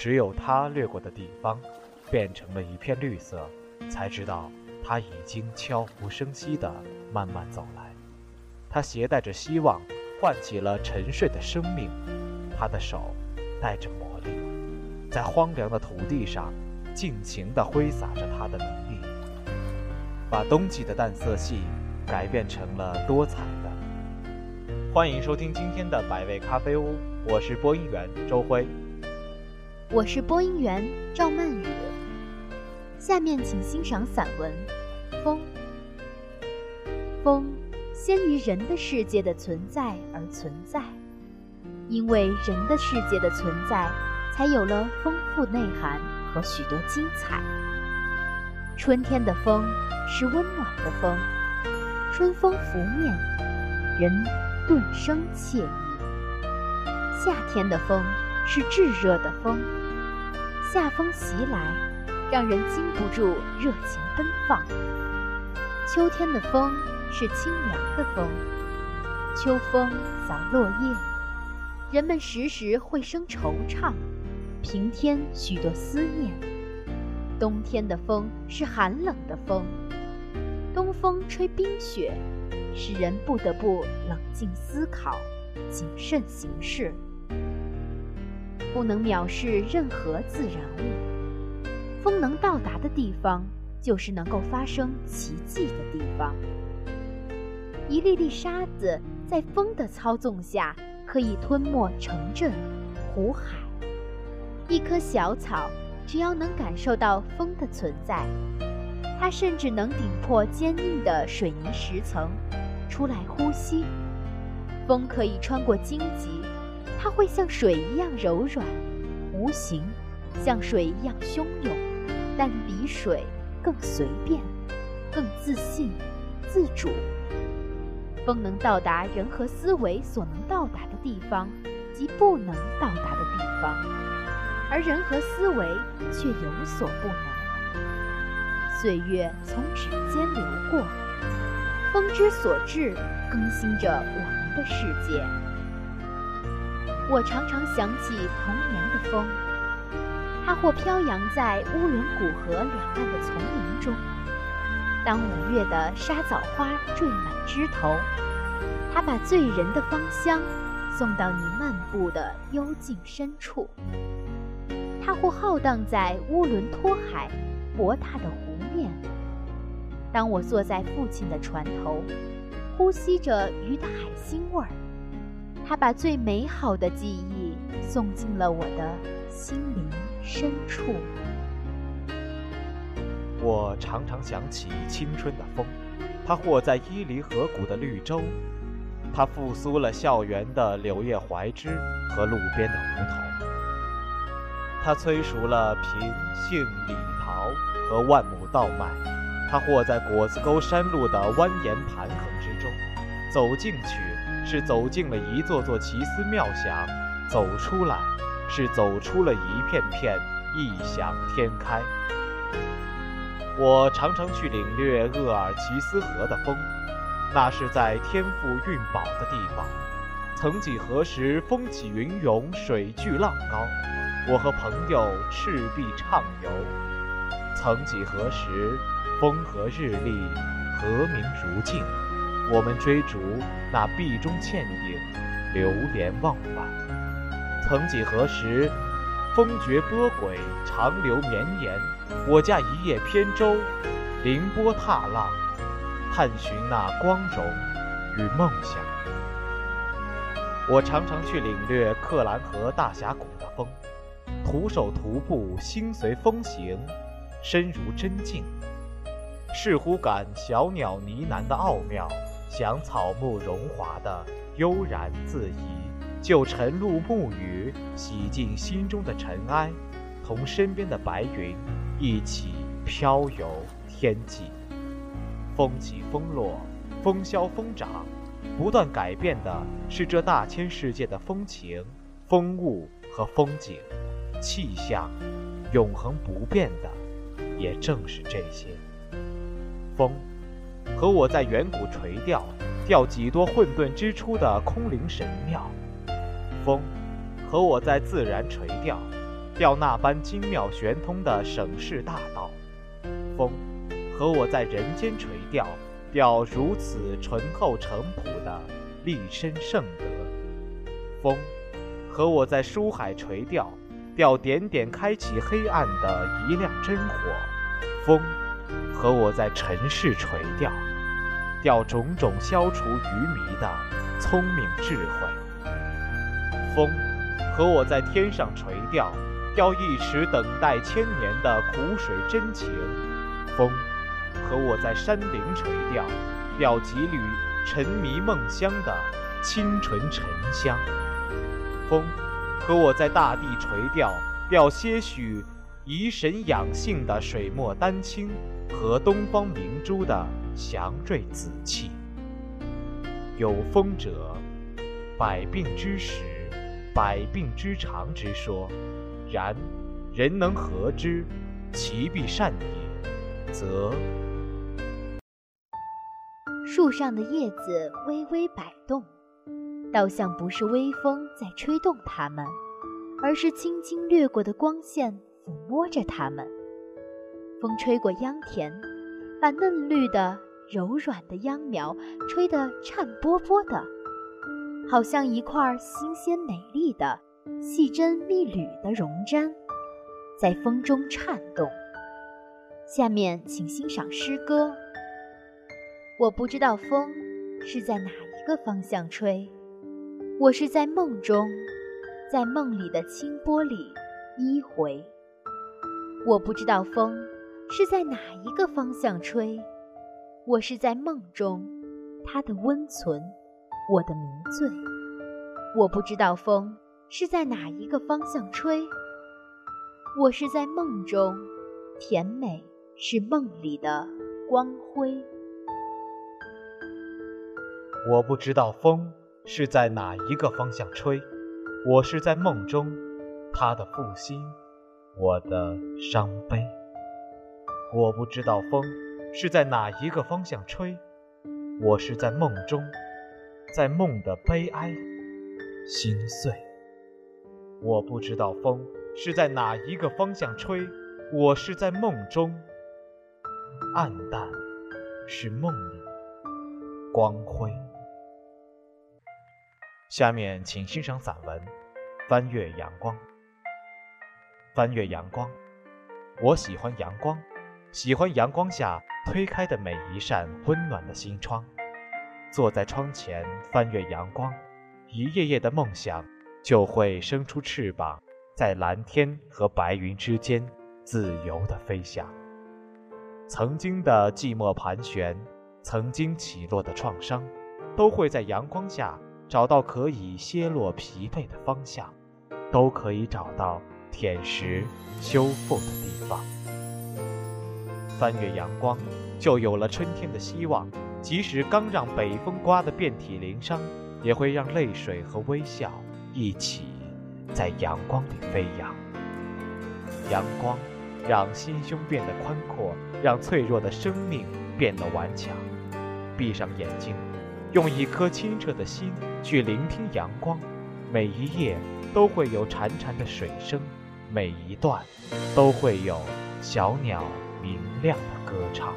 只有它掠过的地方，变成了一片绿色，才知道它已经悄无声息地慢慢走来。它携带着希望，唤起了沉睡的生命。它的手带着魔力，在荒凉的土地上尽情地挥洒着它的能力，把冬季的淡色系改变成了多彩的。欢迎收听今天的百味咖啡屋，我是播音员周辉。我是播音员赵曼雨，下面请欣赏散文《风》。风，先于人的世界的存在而存在，因为人的世界的存在，才有了丰富内涵和许多精彩。春天的风是温暖的风，春风拂面，人顿生惬意。夏天的风是炙热的风。夏风袭来，让人禁不住热情奔放。秋天的风是清凉的风，秋风扫落叶，人们时时会生惆怅，平添许多思念。冬天的风是寒冷的风，东风吹冰雪，使人不得不冷静思考，谨慎行事。不能藐视任何自然物。风能到达的地方，就是能够发生奇迹的地方。一粒粒沙子在风的操纵下，可以吞没城镇、湖海。一棵小草，只要能感受到风的存在，它甚至能顶破坚硬的水泥石层，出来呼吸。风可以穿过荆棘。它会像水一样柔软、无形，像水一样汹涌，但比水更随便、更自信、自主。风能到达人和思维所能到达的地方，及不能到达的地方，而人和思维却有所不能。岁月从指尖流过，风之所至，更新着我们的世界。我常常想起童年的风，它或飘扬在乌伦古河两岸的丛林中。当五月的沙枣花缀满枝头，它把醉人的芳香送到你漫步的幽静深处。它或浩荡在乌伦托海博大的湖面。当我坐在父亲的船头，呼吸着鱼的海腥味儿。他把最美好的记忆送进了我的心灵深处。我常常想起青春的风，它或在伊犁河谷的绿洲，它复苏了校园的柳叶槐枝和路边的梧桐，它催熟了品杏李桃和万亩稻麦，它或在果子沟山路的蜿蜒盘坑之中，走进去。是走进了一座座奇思妙想，走出来，是走出了一片片异想天开。我常常去领略鄂尔齐斯河的风，那是在天赋运宝的地方。曾几何时，风起云涌，水巨浪高，我和朋友赤壁畅游。曾几何时，风和日丽，和鸣如镜。我们追逐那壁中倩影，流连忘返。曾几何时，风绝波诡，长流绵延。我驾一叶扁舟，凌波踏浪，探寻那光荣与梦想。我常常去领略克兰河大峡谷的风，徒手徒步，心随风行，身如真境，似乎感小鸟呢喃的奥妙。想草木荣华的悠然自怡，就晨露暮雨，洗净心中的尘埃，同身边的白云一起飘游天际。风起风落，风消风长，不断改变的是这大千世界的风情、风物和风景、气象，永恒不变的，也正是这些。风。和我在远古垂钓，钓几多混沌之初的空灵神庙；风，和我在自然垂钓，钓那般精妙玄通的省事大道。风，和我在人间垂钓，钓如此醇厚淳朴的立身圣德。风，和我在书海垂钓，钓点点开启黑暗的一亮真火。风，和我在尘世垂钓，钓种种消除愚迷的聪明智慧。风，和我在天上垂钓，钓一池等待千年的苦水真情。风，和我在山林垂钓，钓几缕沉迷梦乡的清纯沉香。风，和我在大地垂钓，钓些许怡神养性的水墨丹青和东方明珠的祥瑞紫气。有风者，百病之始，百病之长之说。然，人能和之，其必善也，则。树上的叶子微微摆动。倒像不是微风在吹动它们，而是轻轻掠过的光线抚摸着它们。风吹过秧田，把嫩绿的、柔软的秧苗吹得颤波波的，好像一块新鲜美丽的、细针密缕的绒毡，在风中颤动。下面请欣赏诗歌。我不知道风是在哪一个方向吹。我是在梦中，在梦里的清波里依回。我不知道风是在哪一个方向吹，我是在梦中，它的温存，我的迷醉。我不知道风是在哪一个方向吹，我是在梦中，甜美是梦里的光辉。我不知道风。是在哪一个方向吹？我是在梦中，他的负心，我的伤悲。我不知道风是在哪一个方向吹，我是在梦中，在梦的悲哀，心碎。我不知道风是在哪一个方向吹，我是在梦中，暗淡是梦里光辉。下面请欣赏散文《翻越阳光》。翻越阳光，我喜欢阳光，喜欢阳光下推开的每一扇温暖的心窗。坐在窗前翻阅阳光，一页页的梦想就会生出翅膀，在蓝天和白云之间自由地飞翔。曾经的寂寞盘旋，曾经起落的创伤，都会在阳光下。找到可以歇落疲惫的方向，都可以找到舔食修复的地方。翻越阳光，就有了春天的希望。即使刚让北风刮得遍体鳞伤，也会让泪水和微笑一起在阳光里飞扬。阳光让心胸变得宽阔，让脆弱的生命变得顽强。闭上眼睛。用一颗清澈的心去聆听阳光，每一夜都会有潺潺的水声，每一段都会有小鸟明亮的歌唱。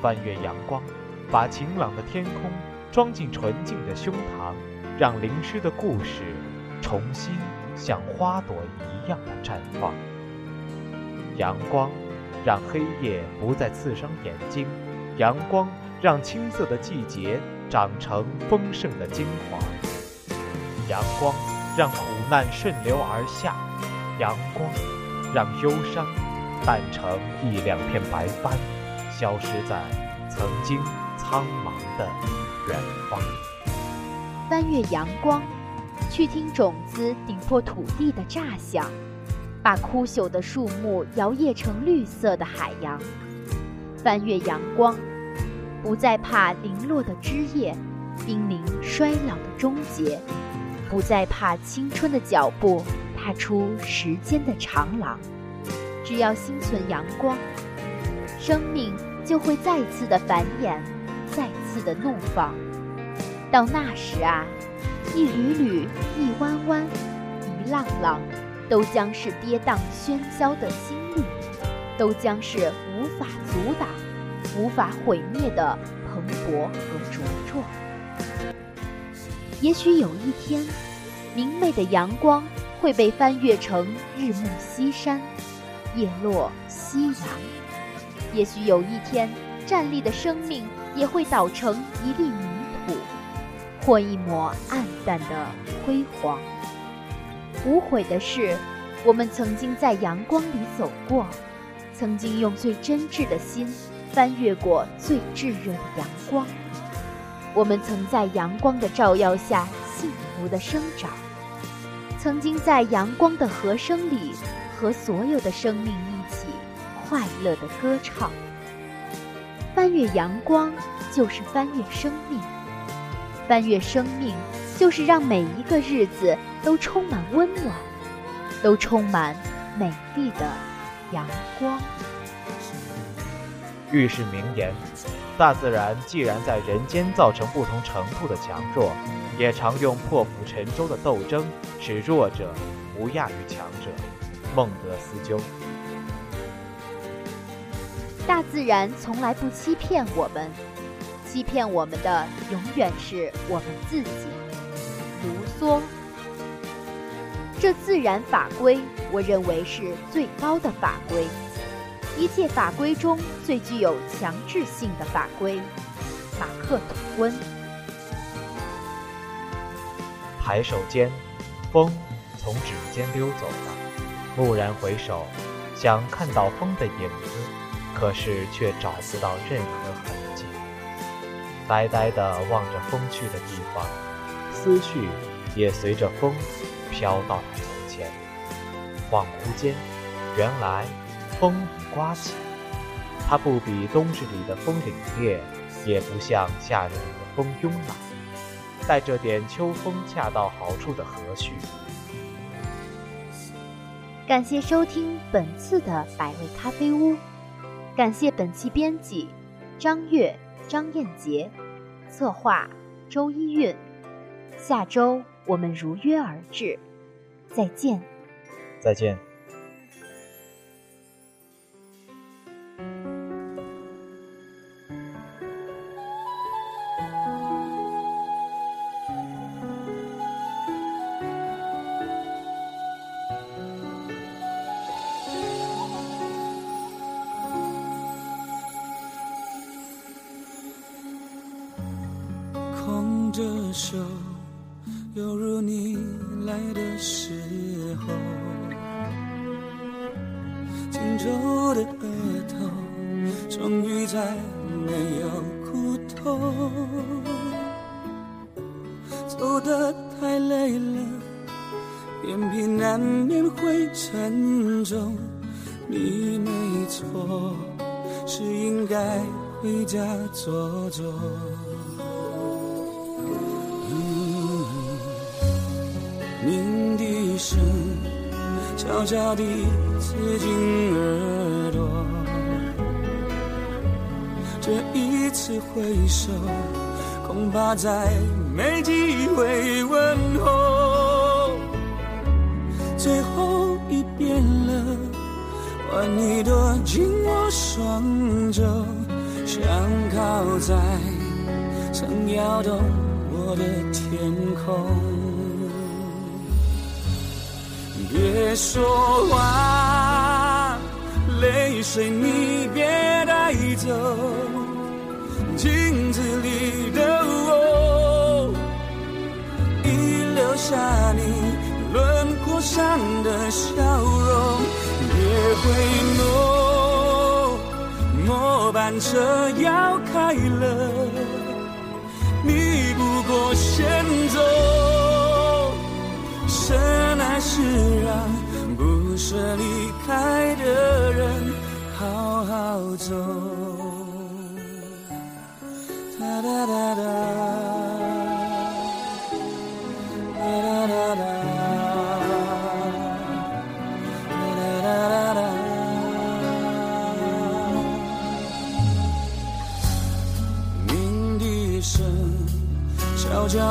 翻越阳光，把晴朗的天空装进纯净的胸膛，让淋湿的故事重新像花朵一样的绽放。阳光让黑夜不再刺伤眼睛，阳光。让青涩的季节长成丰盛的精华，阳光让苦难顺流而下，阳光让忧伤淡成一两片白帆，消失在曾经苍茫的远方。翻越阳光，去听种子顶破土地的炸响，把枯朽的树木摇曳成绿色的海洋。翻越阳光。不再怕零落的枝叶，濒临衰老的终结；不再怕青春的脚步踏出时间的长廊。只要心存阳光，生命就会再次的繁衍，再次的怒放。到那时啊，一缕缕，一弯弯，一浪浪，都将是跌宕喧嚣的心力，都将是无法阻挡、无法毁灭的蓬勃和茁壮。也许有一天，明媚的阳光会被翻越成日暮西山，叶落夕阳；也许有一天，站立的生命也会倒成一粒泥土，或一抹暗淡的辉煌。无悔的是，我们曾经在阳光里走过，曾经用最真挚的心翻越过最炙热的阳光。我们曾在阳光的照耀下幸福的生长，曾经在阳光的和声里和所有的生命一起快乐的歌唱。翻越阳光，就是翻越生命；翻越生命，就是让每一个日子。都充满温暖，都充满美丽的阳光。遇是名言：大自然既然在人间造成不同程度的强弱，也常用破釜沉舟的斗争，使弱者不亚于强者。孟德斯鸠。大自然从来不欺骗我们，欺骗我们的永远是我们自己。卢梭。这自然法规，我认为是最高的法规，一切法规中最具有强制性的法规。马克吐温。抬手间，风从指尖溜走了。蓦然回首，想看到风的影子，可是却找不到任何痕迹。呆呆地望着风去的地方，思绪也随着风。飘到了从前，恍惚间，原来风已刮起。它不比冬日里的风凛冽，也不像夏日里的风慵懒，带着点秋风恰到好处的和煦。感谢收听本次的百味咖啡屋，感谢本期编辑张悦、张燕杰，策划周一韵。下周。我们如约而至，再见。再见。走得太累了，眼皮难免会沉重。你没错，是应该回家坐坐。鸣笛声悄悄地刺进耳朵，这一次挥手，恐怕再没机会问候。最后一遍了，换你躲进我双肘，想靠在曾摇动我的天空。别说话，泪水你别带走。镜子里下你轮廓上的笑容。别回眸，末班车要开了，你不过先走。深爱是让不舍离开的人好好走。哒哒哒哒，哒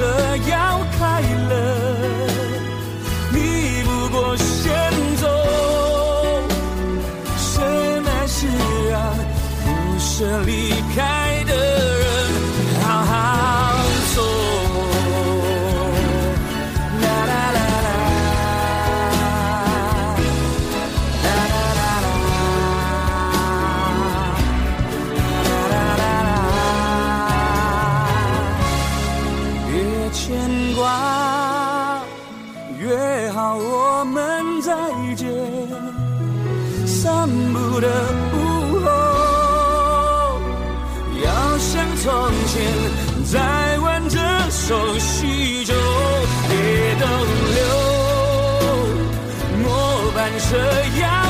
车要开了，你不过先走，什么是啊？不舍离开。这样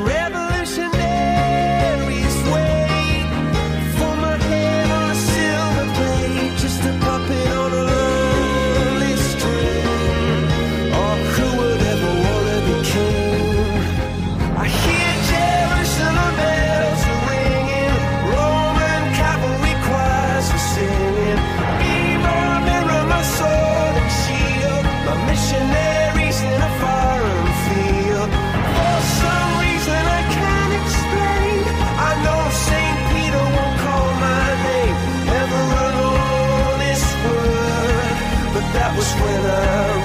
with a